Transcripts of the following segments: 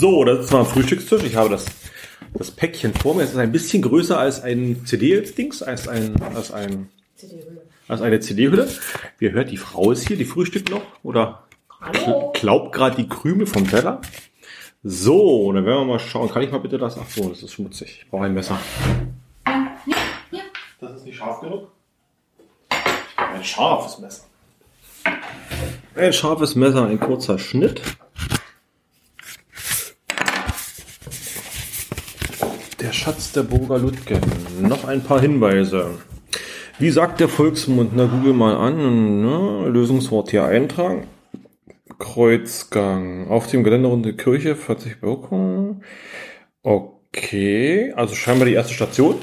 So, das ist mal ein Frühstückstisch. Ich habe das, das Päckchen vor mir. Es ist ein bisschen größer als ein CD-Dings, als ein, als ein, als eine CD-Hülle. Wie hört, die Frau ist hier, die frühstückt noch oder Hallo. klaubt gerade die Krümel vom Teller. So, dann werden wir mal schauen. Kann ich mal bitte das? Ach so, das ist schmutzig. Ich brauche ein Messer. Ja. Das ist nicht scharf genug. Ich brauche ein scharfes Messer. Ein scharfes Messer, ein kurzer Schnitt. Schatz der Burger Ludgen. Noch ein paar Hinweise. Wie sagt der Volksmund? Na, google mal an. Ne? Lösungswort hier eintragen. Kreuzgang. Auf dem Gelände rund die Kirche, 40 Wirkungen. Okay, also scheinbar die erste Station.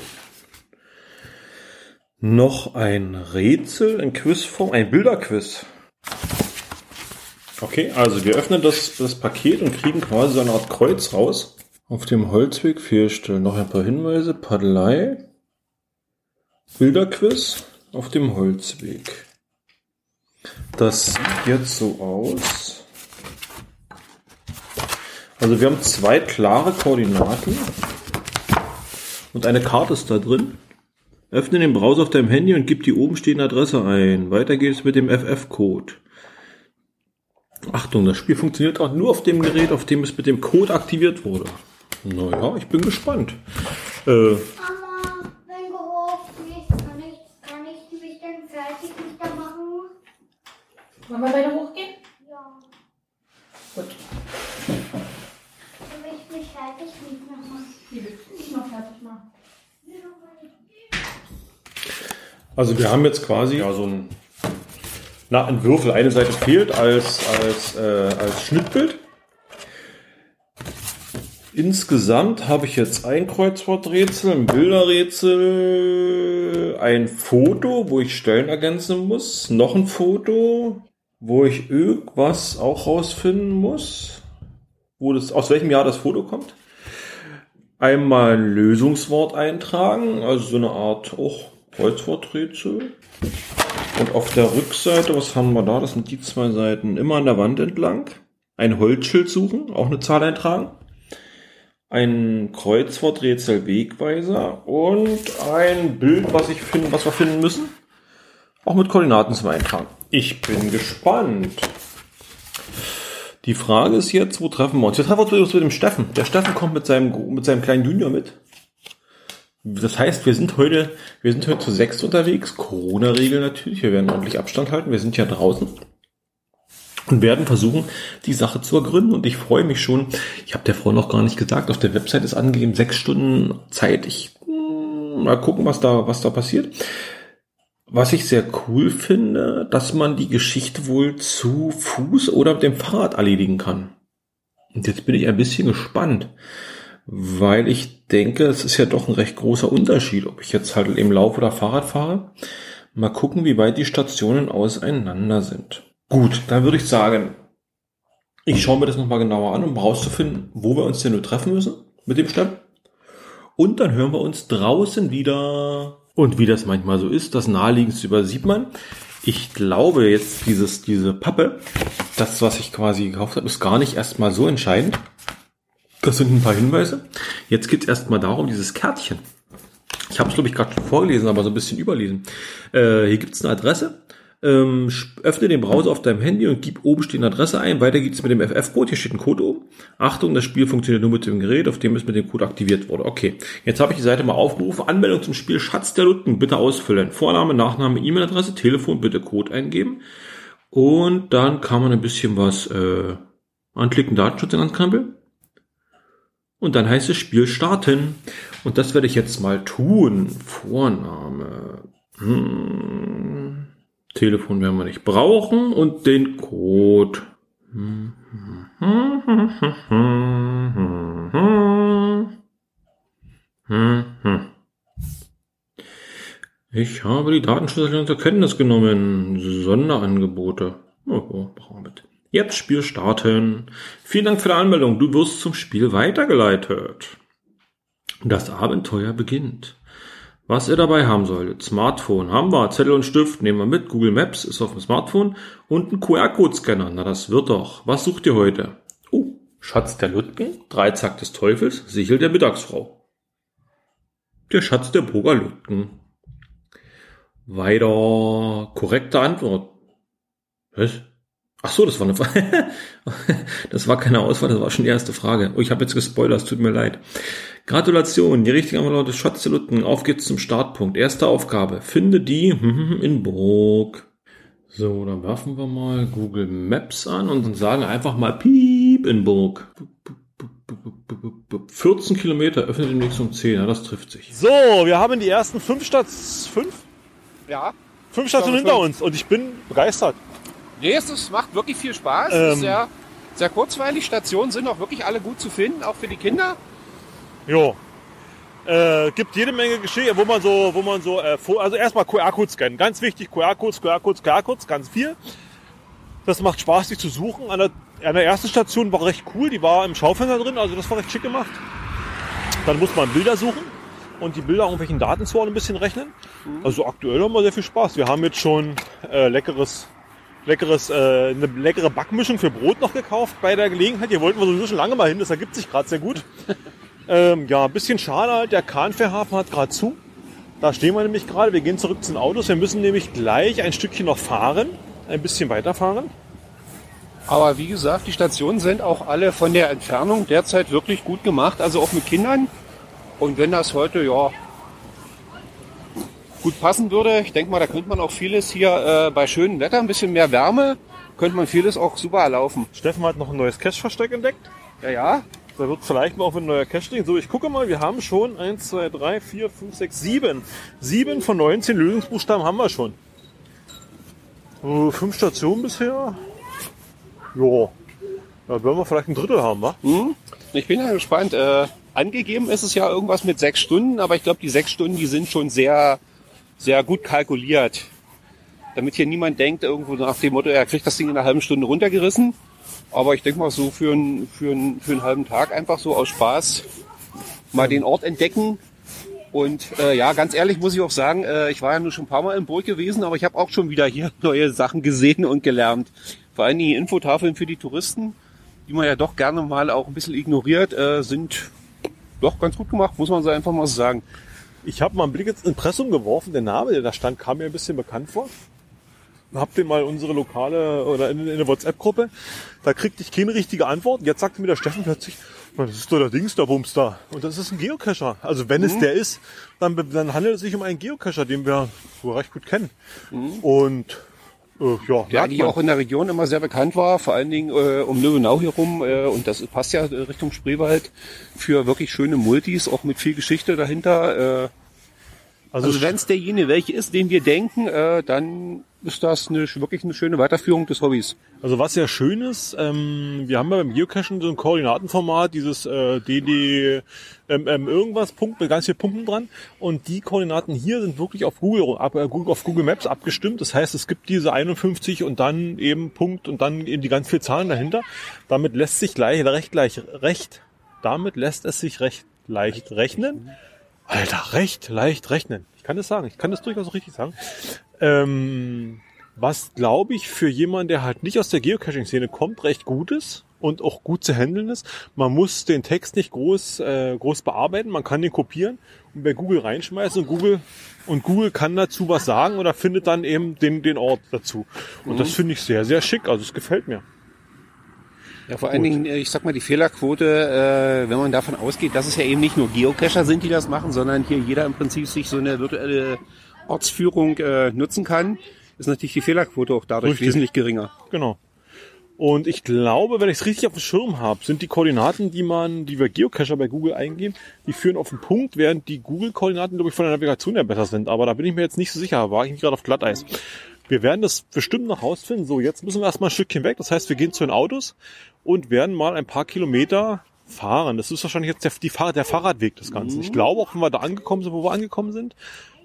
Noch ein Rätsel in Quizform, ein Bilderquiz. Okay, also wir öffnen das, das Paket und kriegen quasi so eine Art Kreuz raus. Auf dem Holzweg fehlstellen. Noch ein paar Hinweise. Paddelei. Bilderquiz auf dem Holzweg. Das sieht jetzt so aus. Also wir haben zwei klare Koordinaten und eine Karte ist da drin. Öffne den Browser auf deinem Handy und gib die oben stehende Adresse ein. Weiter geht es mit dem FF-Code. Achtung, das Spiel funktioniert auch nur auf dem Gerät, auf dem es mit dem Code aktiviert wurde. Naja, ich bin gespannt. Äh, Mama, wenn gehofft ist, kann ich, kann ich mich dann fertig nicht da machen? Wollen wir beide hochgehen? Ja. Gut. Dann will ich mich fertig nicht machen. Die will ich noch fertig machen. Also wir haben jetzt quasi ja, so ein, na, ein Würfel. Eine Seite fehlt als, als, äh, als Schnittbild. Insgesamt habe ich jetzt ein Kreuzworträtsel, ein Bilderrätsel, ein Foto, wo ich Stellen ergänzen muss, noch ein Foto, wo ich irgendwas auch rausfinden muss, wo das, aus welchem Jahr das Foto kommt. Einmal ein Lösungswort eintragen, also so eine Art auch Kreuzworträtsel. Und auf der Rückseite, was haben wir da? Das sind die zwei Seiten. Immer an der Wand entlang. Ein Holzschild suchen, auch eine Zahl eintragen. Ein Kreuzworträtsel Wegweiser und ein Bild, was ich finden, was wir finden müssen. Auch mit Koordinaten zum Eintragen. Ich bin gespannt. Die Frage ist jetzt, wo treffen wir uns? Wir treffen uns mit dem Steffen. Der Steffen kommt mit seinem, mit seinem kleinen Junior mit. Das heißt, wir sind heute, wir sind heute zu sechs unterwegs. Corona-Regel natürlich. Wir werden ordentlich Abstand halten. Wir sind ja draußen und werden versuchen, die Sache zu ergründen. Und ich freue mich schon. Ich habe der Frau noch gar nicht gesagt. Auf der Website ist angegeben sechs Stunden Zeit. Ich mh, mal gucken, was da, was da passiert. Was ich sehr cool finde, dass man die Geschichte wohl zu Fuß oder mit dem Fahrrad erledigen kann. Und jetzt bin ich ein bisschen gespannt, weil ich denke, es ist ja doch ein recht großer Unterschied, ob ich jetzt halt im Lauf oder Fahrrad fahre. Mal gucken, wie weit die Stationen auseinander sind. Gut, dann würde ich sagen, ich schaue mir das nochmal genauer an, um herauszufinden, wo wir uns denn nur treffen müssen mit dem Stamm. Und dann hören wir uns draußen wieder. Und wie das manchmal so ist, das naheliegendste übersieht man. Ich glaube jetzt, dieses, diese Pappe, das, was ich quasi gekauft habe, ist gar nicht erstmal so entscheidend. Das sind ein paar Hinweise. Jetzt geht es erstmal darum, dieses Kärtchen. Ich habe es, glaube ich, gerade schon vorgelesen, aber so ein bisschen überlesen. Äh, hier gibt es eine Adresse. Ähm, öffne den Browser auf deinem Handy und gib oben stehende Adresse ein. Weiter geht es mit dem FF-Code. Hier steht ein Code oben. Achtung, das Spiel funktioniert nur mit dem Gerät, auf dem es mit dem Code aktiviert wurde. Okay, jetzt habe ich die Seite mal aufgerufen. Anmeldung zum Spiel Schatz der Lutten. Bitte ausfüllen. Vorname, Nachname, E-Mail-Adresse, Telefon, bitte Code eingeben. Und dann kann man ein bisschen was äh, anklicken, Datenschutz in Krempel. Und dann heißt es Spiel starten. Und das werde ich jetzt mal tun. Vorname. Hm. Telefon werden wir nicht brauchen und den Code. Ich habe die Datenschutzerklärung zur Kenntnis genommen. Sonderangebote. Oh, mit. Jetzt Spiel starten. Vielen Dank für die Anmeldung. Du wirst zum Spiel weitergeleitet. Das Abenteuer beginnt. Was ihr dabei haben solltet. Smartphone haben wir. Zettel und Stift nehmen wir mit. Google Maps ist auf dem Smartphone. Und ein QR-Code-Scanner. Na, das wird doch. Was sucht ihr heute? Oh, Schatz der Lütgen, Dreizack des Teufels, Sichel der Mittagsfrau. Der Schatz der Burger Lütgen. Weiter korrekte Antwort. Was? Ach so, das war eine Das war keine Auswahl, das war schon die erste Frage. Oh, ich habe jetzt gespoilert, es tut mir leid. Gratulation, die richtige Antwort lautet Schatz der Lütgen. Auf geht's zum Startpunkt. Erste Aufgabe. Finde die in Burg. So, dann werfen wir mal Google Maps an und sagen einfach mal Piep in Burg. 14 Kilometer, öffnet demnächst um 10, ja, das trifft sich. So, wir haben die ersten fünf Stats fünf? Ja. Fünf Stationen hinter uns und ich bin begeistert. Nee, es ist, macht wirklich viel Spaß. Ähm. Es ist sehr, sehr kurzweilig. Stationen sind auch wirklich alle gut zu finden, auch für die Kinder. Jo. Äh, gibt jede Menge Geschichte, wo man so, wo man so, äh, vor- also erstmal QR-Codes scannen. Ganz wichtig, QR-Codes, QR-Codes, QR-Codes, ganz viel. Das macht Spaß, die zu suchen. An der, an der ersten Station war recht cool, die war im Schaufenster drin, also das war recht schick gemacht. Dann muss man Bilder suchen und die Bilder irgendwelchen Daten zu ein bisschen rechnen. Also aktuell haben wir sehr viel Spaß. Wir haben jetzt schon äh, leckeres, leckeres, äh, eine leckere Backmischung für Brot noch gekauft bei der Gelegenheit. Hier wollten wir sowieso schon lange mal hin, das ergibt sich gerade sehr gut. Ähm, ja, ein bisschen schade halt, der Kahnfährhafen hat gerade zu. Da stehen wir nämlich gerade, wir gehen zurück zu den Autos. Wir müssen nämlich gleich ein Stückchen noch fahren, ein bisschen weiterfahren. Aber wie gesagt, die Stationen sind auch alle von der Entfernung derzeit wirklich gut gemacht, also auch mit Kindern. Und wenn das heute ja gut passen würde, ich denke mal, da könnte man auch vieles hier äh, bei schönem Wetter, ein bisschen mehr Wärme, könnte man vieles auch super erlaufen. Steffen hat noch ein neues Cache-Versteck entdeckt. Ja, ja. Da wird vielleicht mal auch ein neuer Cache drin. So, ich gucke mal, wir haben schon 1, 2, 3, 4, 5, 6, 7. 7 von 19 Lösungsbuchstaben haben wir schon. Äh, fünf Stationen bisher. Jo. Da werden wir vielleicht ein Drittel haben, wa? Hm? Ich bin ja gespannt. Äh, angegeben ist es ja irgendwas mit sechs Stunden, aber ich glaube, die sechs Stunden, die sind schon sehr, sehr gut kalkuliert. Damit hier niemand denkt, irgendwo nach dem Motto, er kriegt das Ding in einer halben Stunde runtergerissen. Aber ich denke mal so für, einen für, einen für einen halben Tag einfach so aus Spaß mal den Ort entdecken. Und äh, ja, ganz ehrlich muss ich auch sagen, äh, ich war ja nur schon ein paar Mal in Burg gewesen, aber ich habe auch schon wieder hier neue Sachen gesehen und gelernt. Vor allem die Infotafeln für die Touristen, die man ja doch gerne mal auch ein bisschen ignoriert, äh, sind doch ganz gut gemacht, muss man so einfach mal sagen. Ich habe mal einen Blick ins Impressum geworfen. Der Name, der da stand, kam mir ein bisschen bekannt vor. Hab den mal unsere lokale oder in, in eine WhatsApp-Gruppe. Da kriegte ich keine richtige Antwort. Jetzt sagte mir der Steffen plötzlich, "Man, das ist doch der Dings, der Bums da. Und das ist ein Geocacher. Also wenn es der ist, dann, dann handelt es sich um einen Geocacher, den wir recht gut kennen. Und äh, ja, Ja, merkt die auch in der Region immer sehr bekannt war, vor allen Dingen äh, um Löwenau hier rum. Äh, und das passt ja äh, Richtung Spreewald für wirklich schöne Multis, auch mit viel Geschichte dahinter. Äh, also, also wenn es derjenige welche ist, den wir denken, äh, dann ist das eine, wirklich eine schöne Weiterführung des Hobbys. Also was sehr schön ist, ähm, wir haben ja beim Geocachen so ein Koordinatenformat, dieses äh, DD ähm, ähm, irgendwas Punkt mit ganz vielen Punkten dran und die Koordinaten hier sind wirklich auf Google, ab, äh, auf Google Maps abgestimmt. Das heißt, es gibt diese 51 und dann eben Punkt und dann eben die ganz vielen Zahlen dahinter. Damit lässt sich gleich recht gleich recht damit lässt es sich recht leicht rechnen. Alter, recht leicht rechnen. Ich kann das sagen. Ich kann das durchaus richtig sagen. Ähm, was glaube ich für jemanden, der halt nicht aus der Geocaching-Szene kommt, recht gut ist und auch gut zu handeln ist. Man muss den Text nicht groß, äh, groß bearbeiten, man kann den kopieren und bei Google reinschmeißen und Google und Google kann dazu was sagen oder findet dann eben den, den Ort dazu. Und das finde ich sehr, sehr schick. Also es gefällt mir. Ja, vor allen Dingen, äh, ich sag mal, die Fehlerquote, äh, wenn man davon ausgeht, dass es ja eben nicht nur Geocacher sind, die das machen, sondern hier jeder im Prinzip sich so eine virtuelle Ortsführung äh, nutzen kann, ist natürlich die Fehlerquote auch dadurch Richtig. wesentlich geringer. Genau. Und ich glaube, wenn ich es richtig auf dem Schirm habe, sind die Koordinaten, die man, die wir Geocacher bei Google eingeben, die führen auf den Punkt, während die Google-Koordinaten, glaube ich, von der Navigation her besser sind. Aber da bin ich mir jetzt nicht so sicher, war ich nicht gerade auf Glatteis. Wir werden das bestimmt noch rausfinden. So, jetzt müssen wir erstmal ein Stückchen weg. Das heißt, wir gehen zu den Autos und werden mal ein paar Kilometer fahren. Das ist wahrscheinlich jetzt der, die der Fahrradweg des Ganzen. Ich glaube, auch wenn wir da angekommen sind, wo wir angekommen sind,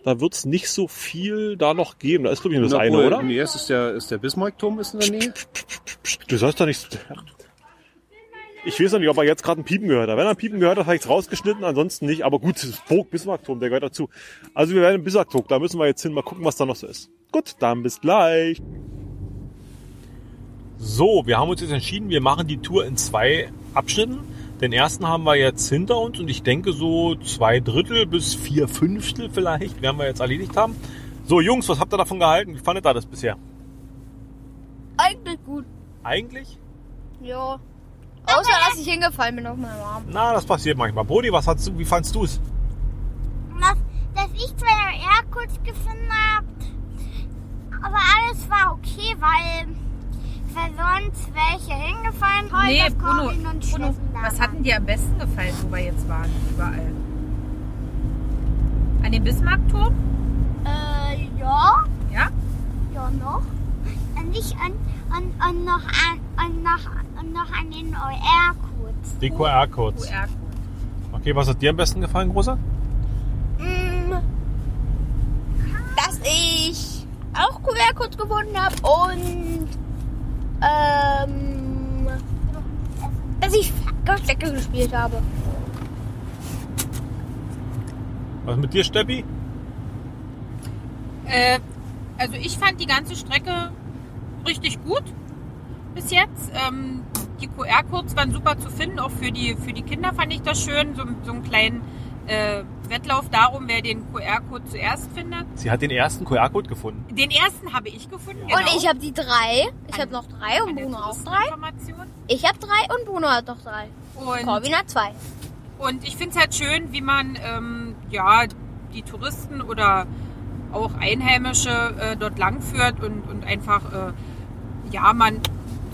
da wird es nicht so viel da noch geben. Da ist, glaube ich, nur das eine, Obwohl, oder? Nee, es ist der, ist der Bismarckturm ist in der Nähe. Du sollst doch nicht. Ich weiß noch nicht, ob er jetzt gerade ein Piepen gehört hat. Wenn er ein Piepen gehört hat, habe ich es rausgeschnitten, ansonsten nicht. Aber gut, Burg Bismarckturm, der gehört dazu. Also wir werden im Bismarckturm, da müssen wir jetzt hin, mal gucken, was da noch so ist. Gut, dann bis gleich. So, wir haben uns jetzt entschieden, wir machen die Tour in zwei Abschnitten. Den ersten haben wir jetzt hinter uns und ich denke so zwei Drittel bis vier Fünftel vielleicht werden wir jetzt erledigt haben. So, Jungs, was habt ihr davon gehalten? Wie fandet ihr das bisher? Eigentlich gut. Eigentlich? Ja. Außer, dass ich hingefallen bin auf meinem Arm. Na, das passiert manchmal. Brody, was hast du, wie fandst du es? dass, dass ich zwar eher kurz gefunden habe, aber alles war okay, weil, weil sonst welche hingefallen heute Nee, Bruno, Bruno, was waren. hat denn dir am besten gefallen, wo wir jetzt waren, überall? An dem Bismarckturm? Äh, ja, Ja? ja noch. Und nicht an, an, an noch an, an noch, an noch an den OR-Codes. Die QR-Codes. QR-Code. Okay, was hat dir am besten gefallen, Großer? Mm, Dass ich auch QR-Codes gefunden habe und ähm, dass ich Verstecke gespielt habe. Was mit dir, Steppi? Äh, also ich fand die ganze Strecke richtig gut bis jetzt. Ähm, die QR-Codes waren super zu finden, auch für die, für die Kinder fand ich das schön. So, so einen kleinen äh, Wettlauf darum, wer den QR-Code zuerst findet. Sie hat den ersten QR-Code gefunden. Den ersten habe ich gefunden. Und ich habe die drei. Ich habe noch drei und Bruno auch drei. Ich habe drei und Bruno hat noch drei. Und, Corbin hat zwei. und ich finde es halt schön, wie man ähm, ja, die Touristen oder auch Einheimische äh, dort langführt und, und einfach äh, ja, man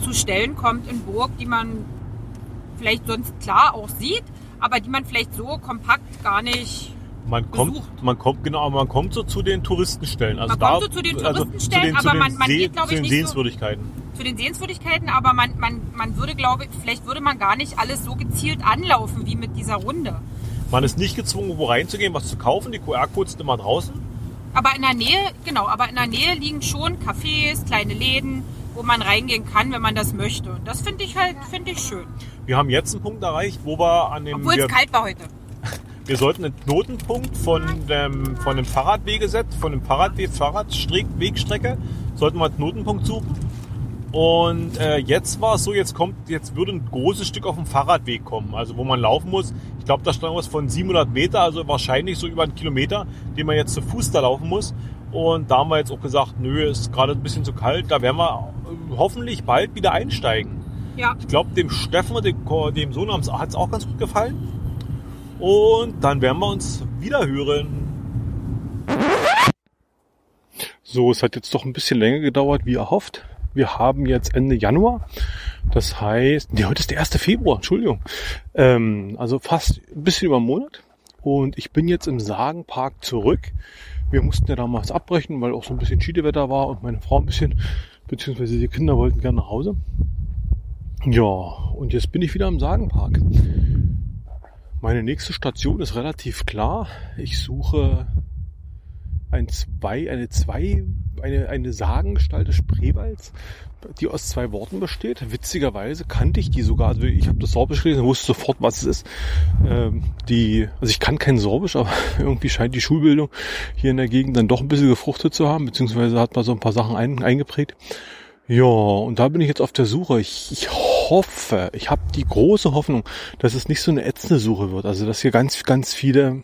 zu Stellen kommt in Burg, die man vielleicht sonst klar auch sieht, aber die man vielleicht so kompakt gar nicht. Man kommt, Besucht. man kommt, genau, man kommt so zu den Touristenstellen. Also Man da, kommt so zu den also Touristenstellen, zu den, aber man- man See- geht, glaub zu ich, nicht so- Sehenswürdigkeiten. zu den Sehenswürdigkeiten, aber man, man, man würde, glaube ich, vielleicht würde man gar nicht alles so gezielt anlaufen wie mit dieser Runde. Man ist nicht gezwungen, wo reinzugehen, was zu kaufen. Die QR-Codes sind immer draußen. Aber in der Nähe, genau, aber in der Nähe liegen schon Cafés, kleine Läden, wo man reingehen kann, wenn man das möchte. Und das finde ich halt, finde ich schön. Wir haben jetzt einen Punkt erreicht, wo wir an dem, Obwohl wir, es kalt war heute. wir sollten einen Knotenpunkt von dem, von dem Fahrradwegesetz, von dem Fahrradweg, Fahrradwegstrecke, sollten wir einen Knotenpunkt suchen. Und äh, jetzt war es so, jetzt kommt, jetzt würde ein großes Stück auf dem Fahrradweg kommen, also wo man laufen muss. Ich glaube, da stand was von 700 Meter, also wahrscheinlich so über einen Kilometer, den man jetzt zu Fuß da laufen muss. Und da haben wir jetzt auch gesagt, nö, ist gerade ein bisschen zu kalt, da werden wir äh, hoffentlich bald wieder einsteigen. Ja. Ich glaube, dem Steffen, dem, dem Sohn, hat es auch ganz gut gefallen. Und dann werden wir uns wieder hören. So, es hat jetzt doch ein bisschen länger gedauert, wie erhofft. Wir haben jetzt Ende Januar. Das heißt, nee, heute ist der 1. Februar, Entschuldigung. Ähm, also fast ein bisschen über einen Monat. Und ich bin jetzt im Sagenpark zurück. Wir mussten ja damals abbrechen, weil auch so ein bisschen Schiedewetter war und meine Frau ein bisschen, beziehungsweise die Kinder wollten gerne nach Hause. Ja, und jetzt bin ich wieder im Sagenpark. Meine nächste Station ist relativ klar. Ich suche ein zwei, eine zwei, eine, eine Sagengestalt des Spreewalds, die aus zwei Worten besteht. Witzigerweise kannte ich die sogar. Also ich habe das Sorbisch gelesen, wusste sofort, was es ist. Ähm, die, also ich kann kein Sorbisch, aber irgendwie scheint die Schulbildung hier in der Gegend dann doch ein bisschen gefruchtet zu haben, beziehungsweise hat man so ein paar Sachen ein, eingeprägt. Ja, und da bin ich jetzt auf der Suche. Ich, ich hoffe, ich habe die große Hoffnung, dass es nicht so eine ätzende Suche wird. Also dass hier ganz, ganz viele,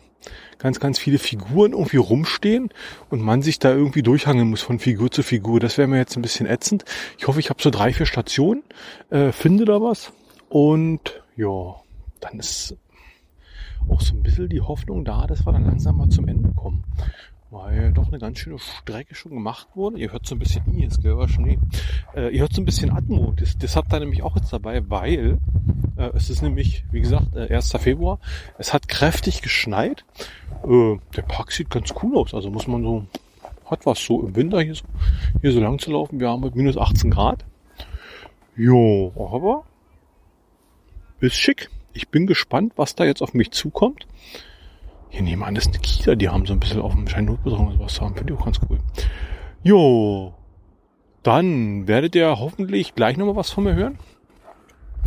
ganz, ganz viele Figuren irgendwie rumstehen und man sich da irgendwie durchhangeln muss von Figur zu Figur. Das wäre mir jetzt ein bisschen ätzend. Ich hoffe, ich habe so drei, vier Stationen, äh, finde da was und ja, dann ist auch so ein bisschen die Hoffnung da, dass wir dann langsam mal zum Ende kommen. Weil doch eine ganz schöne Strecke schon gemacht wurde. Ihr hört so ein bisschen, ist gelber Schnee. Äh, ihr hört so ein bisschen Atmo. Das, das hat da nämlich auch jetzt dabei, weil äh, es ist nämlich, wie gesagt, äh, 1. Februar. Es hat kräftig geschneit. Äh, der Park sieht ganz cool aus. Also muss man so, hat was so im Winter hier so, hier so lang zu laufen. Wir haben mit minus 18 Grad. Jo, aber ist schick. Ich bin gespannt, was da jetzt auf mich zukommt. Hier nebenan ist eine Kita, die haben so ein bisschen auf dem Schein Notbetreuung oder was haben. Finde ich auch ganz cool. Jo, dann werdet ihr hoffentlich gleich nochmal was von mir hören.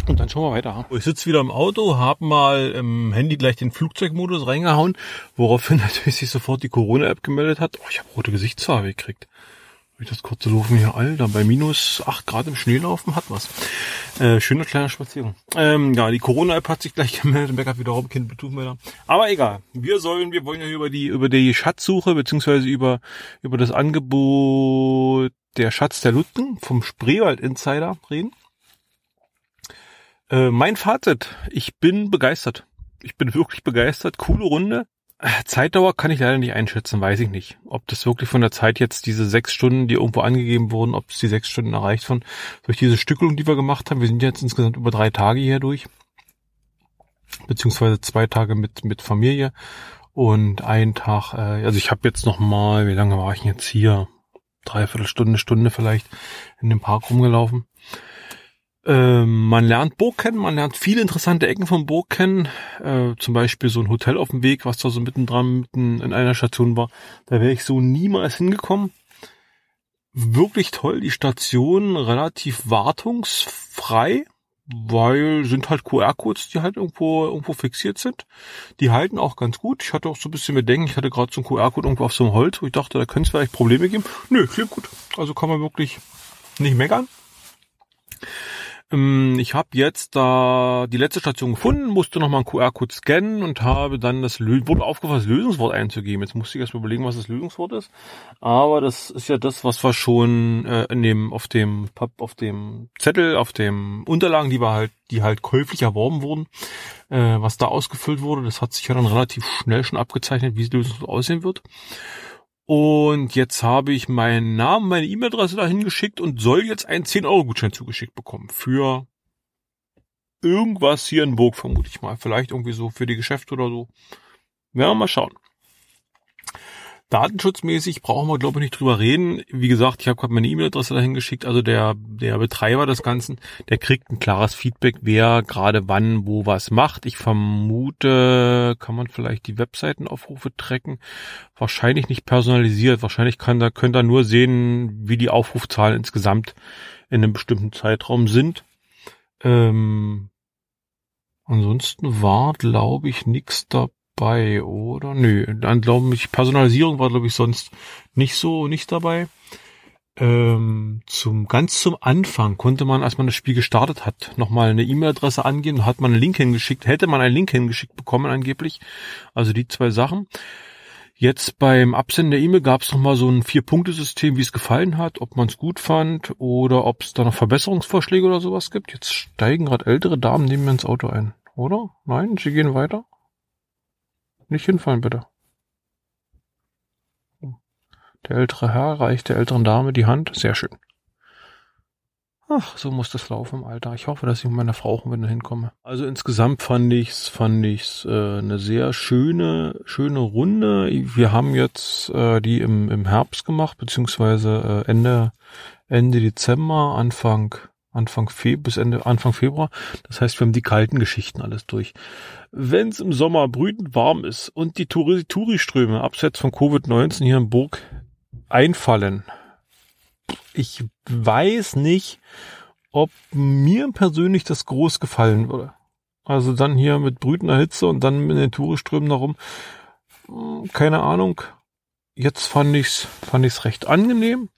Und dann schauen wir weiter. Ich sitze wieder im Auto, habe mal im Handy gleich den Flugzeugmodus reingehauen, woraufhin natürlich sich sofort die Corona-App gemeldet hat. Oh, ich habe rote Gesichtsfarbe gekriegt. Ich das kurze Laufen hier, Alter, bei minus 8 Grad im Schnee laufen hat was. Äh, schöner kleiner Spaziergang. Ähm, ja, die Corona-App hat sich gleich gemeldet, Backup wiederum Kind Bluetooth-Melder. Aber egal. Wir sollen, wir wollen ja über die, über die Schatzsuche, beziehungsweise über, über das Angebot der Schatz der Lutten vom Spreewald Insider reden. Äh, mein Fazit. Ich bin begeistert. Ich bin wirklich begeistert. Coole Runde. Zeitdauer kann ich leider nicht einschätzen, weiß ich nicht. Ob das wirklich von der Zeit jetzt diese sechs Stunden, die irgendwo angegeben wurden, ob es die sechs Stunden erreicht von durch diese Stückelung, die wir gemacht haben. Wir sind jetzt insgesamt über drei Tage hier durch. Beziehungsweise zwei Tage mit, mit Familie und einen Tag, äh, also ich habe jetzt noch mal, wie lange war ich jetzt hier? Dreiviertel Stunde, Stunde vielleicht in dem Park rumgelaufen. Ähm, man lernt Burg kennen, man lernt viele interessante Ecken von Burg kennen. Äh, zum Beispiel so ein Hotel auf dem Weg, was da so mittendran mitten in einer Station war. Da wäre ich so niemals hingekommen. Wirklich toll, die Station relativ wartungsfrei, weil sind halt QR-Codes, die halt irgendwo irgendwo fixiert sind. Die halten auch ganz gut. Ich hatte auch so ein bisschen Bedenken, ich hatte gerade so einen QR-Code irgendwo auf so einem Holz, wo ich dachte, da könnte es vielleicht Probleme geben. Nö, klingt gut. Also kann man wirklich nicht meckern. Ähm, ich habe jetzt da die letzte Station gefunden, musste nochmal einen QR-Code scannen und habe dann das wurde aufgefasst, das Lösungswort einzugeben. Jetzt musste ich erst mal überlegen, was das Lösungswort ist. Aber das ist ja das, was wir schon äh, in dem, auf dem, auf dem Zettel, auf dem Unterlagen, die wir halt, die halt käuflich erworben wurden, äh, was da ausgefüllt wurde. Das hat sich ja dann relativ schnell schon abgezeichnet, wie das Lösungswort aussehen wird. Und jetzt habe ich meinen Namen, meine E-Mail-Adresse dahin geschickt und soll jetzt einen 10-Euro-Gutschein zugeschickt bekommen. Für irgendwas hier in Burg, vermute ich mal. Vielleicht irgendwie so für die Geschäfte oder so. Werden wir mal schauen. Datenschutzmäßig brauchen wir, glaube ich, nicht drüber reden. Wie gesagt, ich habe gerade meine E-Mail-Adresse dahin geschickt. Also der, der Betreiber des Ganzen, der kriegt ein klares Feedback, wer gerade wann, wo was macht. Ich vermute, kann man vielleicht die Webseitenaufrufe tracken. Wahrscheinlich nicht personalisiert. Wahrscheinlich kann da, könnt ihr nur sehen, wie die Aufrufzahlen insgesamt in einem bestimmten Zeitraum sind. Ähm, ansonsten war, glaube ich, nichts dabei dabei, oder? Nö, dann glaube ich, Personalisierung war, glaube ich, sonst nicht so, nicht dabei. Ähm, zum, ganz zum Anfang konnte man, als man das Spiel gestartet hat, nochmal eine E-Mail-Adresse angeben, hat man einen Link hingeschickt, hätte man einen Link hingeschickt bekommen angeblich. Also die zwei Sachen. Jetzt beim Absenden der E-Mail gab es nochmal so ein Vier-Punkte-System, wie es gefallen hat, ob man es gut fand oder ob es da noch Verbesserungsvorschläge oder sowas gibt. Jetzt steigen gerade ältere Damen neben mir ins Auto ein, oder? Nein, sie gehen weiter. Nicht hinfallen, bitte. Der ältere Herr reicht der älteren Dame die Hand. Sehr schön. Ach, so muss das laufen im Alter. Ich hoffe, dass ich mit meiner Frau auch wieder hinkomme. Also insgesamt fand ich's, fand ich's äh, eine sehr schöne, schöne Runde. Wir haben jetzt äh, die im, im Herbst gemacht, beziehungsweise äh, Ende, Ende Dezember, Anfang Anfang Fe bis Ende Anfang Februar. Das heißt, wir haben die kalten Geschichten alles durch. Wenn es im Sommer brütend warm ist und die Touriströme abseits von Covid-19 hier in Burg einfallen, ich weiß nicht, ob mir persönlich das groß gefallen würde. Also dann hier mit brütender Hitze und dann mit den Touriströmen darum. Hm, keine Ahnung. Jetzt fand ich's, fand ich's recht angenehm.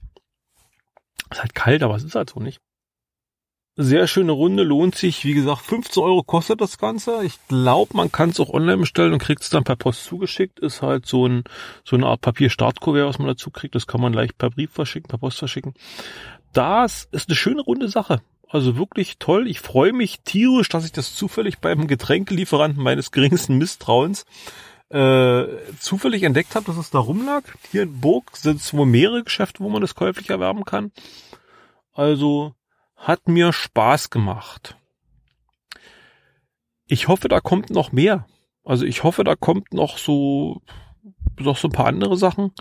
ist halt kalt, aber es ist halt so nicht. Sehr schöne Runde, lohnt sich. Wie gesagt, 15 Euro kostet das Ganze. Ich glaube, man kann es auch online bestellen und kriegt es dann per Post zugeschickt. Ist halt so, ein, so eine Art Papier-Startkuvert, was man dazu kriegt. Das kann man leicht per Brief verschicken, per Post verschicken. Das ist eine schöne runde Sache. Also wirklich toll. Ich freue mich tierisch, dass ich das zufällig beim Getränkelieferanten meines geringsten Misstrauens äh, zufällig entdeckt habe, dass es da rumlag. Hier in Burg sind es wohl mehrere Geschäfte, wo man das käuflich erwerben kann. Also hat mir Spaß gemacht. Ich hoffe, da kommt noch mehr. Also ich hoffe, da kommt noch so noch so ein paar andere Sachen.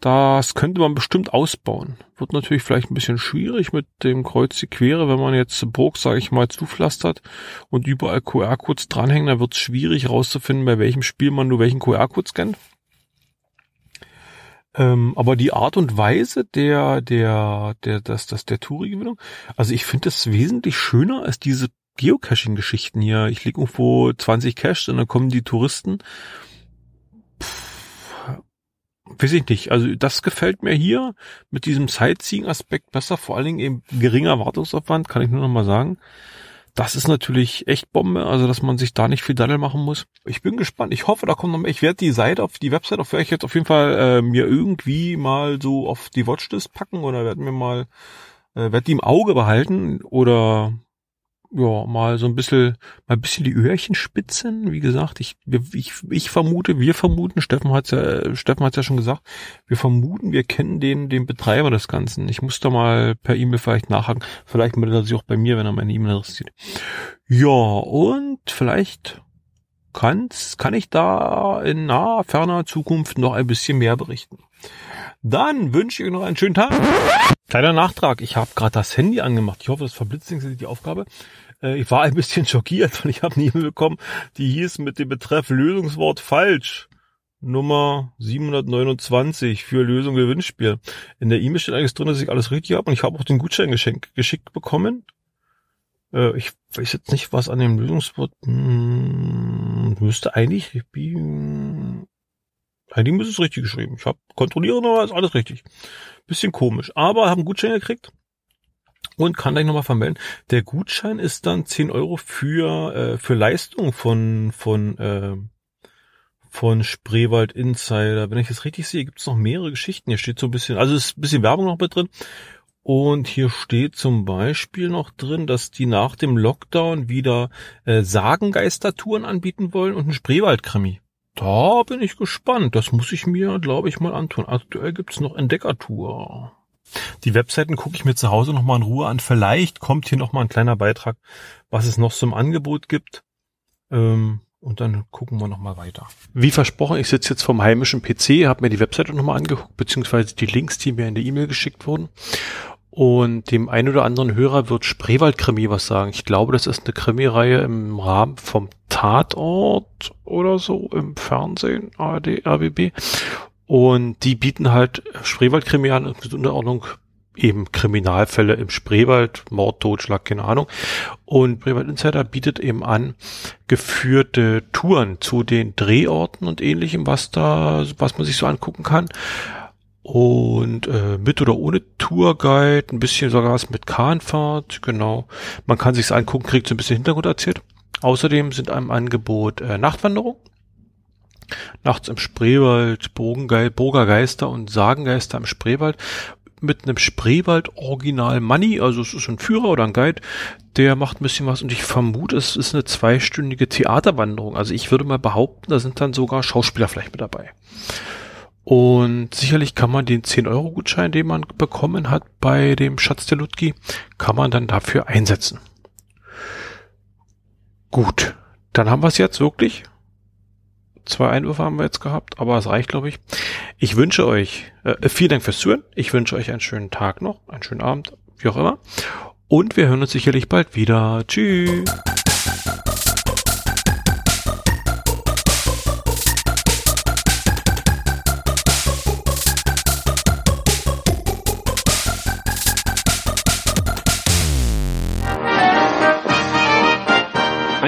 Das könnte man bestimmt ausbauen. Wird natürlich vielleicht ein bisschen schwierig mit dem Kreuz die Quere, wenn man jetzt Burg, sage ich mal, zupflastert und überall QR-Codes dranhängen, dann wird es schwierig herauszufinden, bei welchem Spiel man nur welchen QR-Code scannt. Ähm, aber die Art und Weise der, der, der, das, das, der Touri-Gewinnung, also ich finde das wesentlich schöner als diese Geocaching-Geschichten hier. Ich lege irgendwo 20 Cash und dann kommen die Touristen. Pff, weiß ich nicht. Also das gefällt mir hier mit diesem Sightseeing-Aspekt besser, vor allen Dingen eben geringer Wartungsaufwand, kann ich nur noch mal sagen. Das ist natürlich echt Bombe, also dass man sich da nicht viel Daddel machen muss. Ich bin gespannt. Ich hoffe, da kommt noch mehr. Ich werde die Seite auf die Website, auf der ich jetzt auf jeden Fall äh, mir irgendwie mal so auf die Watchlist packen oder werden wir mal, äh, werde die im Auge behalten oder ja, mal so ein bisschen, mal ein bisschen die Öhrchen spitzen. Wie gesagt, ich, ich, ich vermute, wir vermuten, Steffen hat's ja, Steffen hat's ja schon gesagt, wir vermuten, wir kennen den, den Betreiber des Ganzen. Ich muss da mal per E-Mail vielleicht nachhaken. Vielleicht meldet er sich auch bei mir, wenn er meine E-Mail interessiert. Ja, und vielleicht kann's, kann ich da in naher, ferner Zukunft noch ein bisschen mehr berichten. Dann wünsche ich euch noch einen schönen Tag. Kleiner Nachtrag, ich habe gerade das Handy angemacht. Ich hoffe, das verblitzt nicht die Aufgabe. Äh, ich war ein bisschen schockiert, weil ich habe eine E-Mail bekommen, die hieß mit dem Betreff Lösungswort falsch. Nummer 729 für Lösung Gewinnspiel. In der E-Mail steht eigentlich drin, dass ich alles richtig habe und ich habe auch den Gutschein geschenkt, geschickt bekommen. Äh, ich weiß jetzt nicht, was an dem Lösungswort hm, müsste eigentlich eigentlich müsste es richtig geschrieben. Ich habe kontrollieren, aber ist alles richtig. Bisschen komisch. Aber habe einen Gutschein gekriegt und kann gleich nochmal vermelden. Der Gutschein ist dann 10 Euro für, äh, für Leistung von, von, äh, von Spreewald Insider. Wenn ich das richtig sehe, gibt es noch mehrere Geschichten. Hier steht so ein bisschen, also ist ein bisschen Werbung noch mit drin. Und hier steht zum Beispiel noch drin, dass die nach dem Lockdown wieder äh, Sagengeistertouren anbieten wollen und einen Spreewaldkrimi. Da bin ich gespannt. Das muss ich mir, glaube ich, mal antun. Aktuell gibt's noch Entdeckertour. Die Webseiten gucke ich mir zu Hause nochmal in Ruhe an. Vielleicht kommt hier nochmal ein kleiner Beitrag, was es noch so im Angebot gibt. Ähm, und dann gucken wir nochmal weiter. Wie versprochen, ich sitze jetzt vom heimischen PC, habe mir die Webseite nochmal angeguckt, beziehungsweise die Links, die mir in der E-Mail geschickt wurden. Und dem einen oder anderen Hörer wird Spreewald-Krimi was sagen. Ich glaube, das ist eine Krimireihe im Rahmen vom Tatort oder so im Fernsehen, ARD, RBB. Und die bieten halt Spreewald-Krimi an, mit Unterordnung eben Kriminalfälle im Spreewald, Mord, Totschlag, keine Ahnung. Und Spreewald Insider bietet eben an geführte Touren zu den Drehorten und ähnlichem, was da, was man sich so angucken kann und äh, mit oder ohne Tourguide, ein bisschen sogar was mit Kahnfahrt, genau. Man kann sich's angucken, kriegt so ein bisschen Hintergrund erzählt. Außerdem sind einem Angebot äh, Nachtwanderung. Nachts im Spreewald, Bogengeil, und Sagengeister im Spreewald mit einem Spreewald Original Money, also es ist ein Führer oder ein Guide, der macht ein bisschen was und ich vermute, es ist eine zweistündige Theaterwanderung. Also ich würde mal behaupten, da sind dann sogar Schauspieler vielleicht mit dabei. Und sicherlich kann man den 10-Euro-Gutschein, den man bekommen hat bei dem Schatz der Ludgi, kann man dann dafür einsetzen. Gut, dann haben wir es jetzt wirklich. Zwei Einwürfe haben wir jetzt gehabt, aber es reicht, glaube ich. Ich wünsche euch äh, vielen Dank fürs Zuhören. Ich wünsche euch einen schönen Tag noch, einen schönen Abend, wie auch immer. Und wir hören uns sicherlich bald wieder. Tschüss.